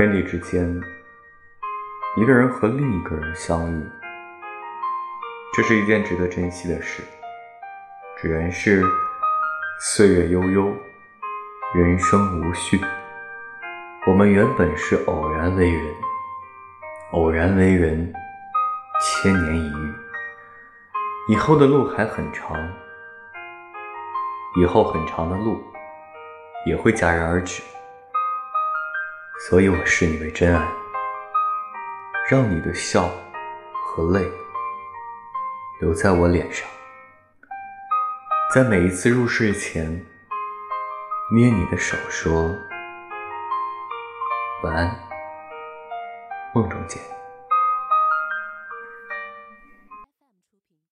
天地之间，一个人和另一个人相遇，这是一件值得珍惜的事。只缘是岁月悠悠，人生无序。我们原本是偶然为人，偶然为人，千年一遇。以后的路还很长，以后很长的路也会戛然而止。所以我视你为真爱，让你的笑和泪留在我脸上，在每一次入睡前捏你的手，说晚安，梦中见。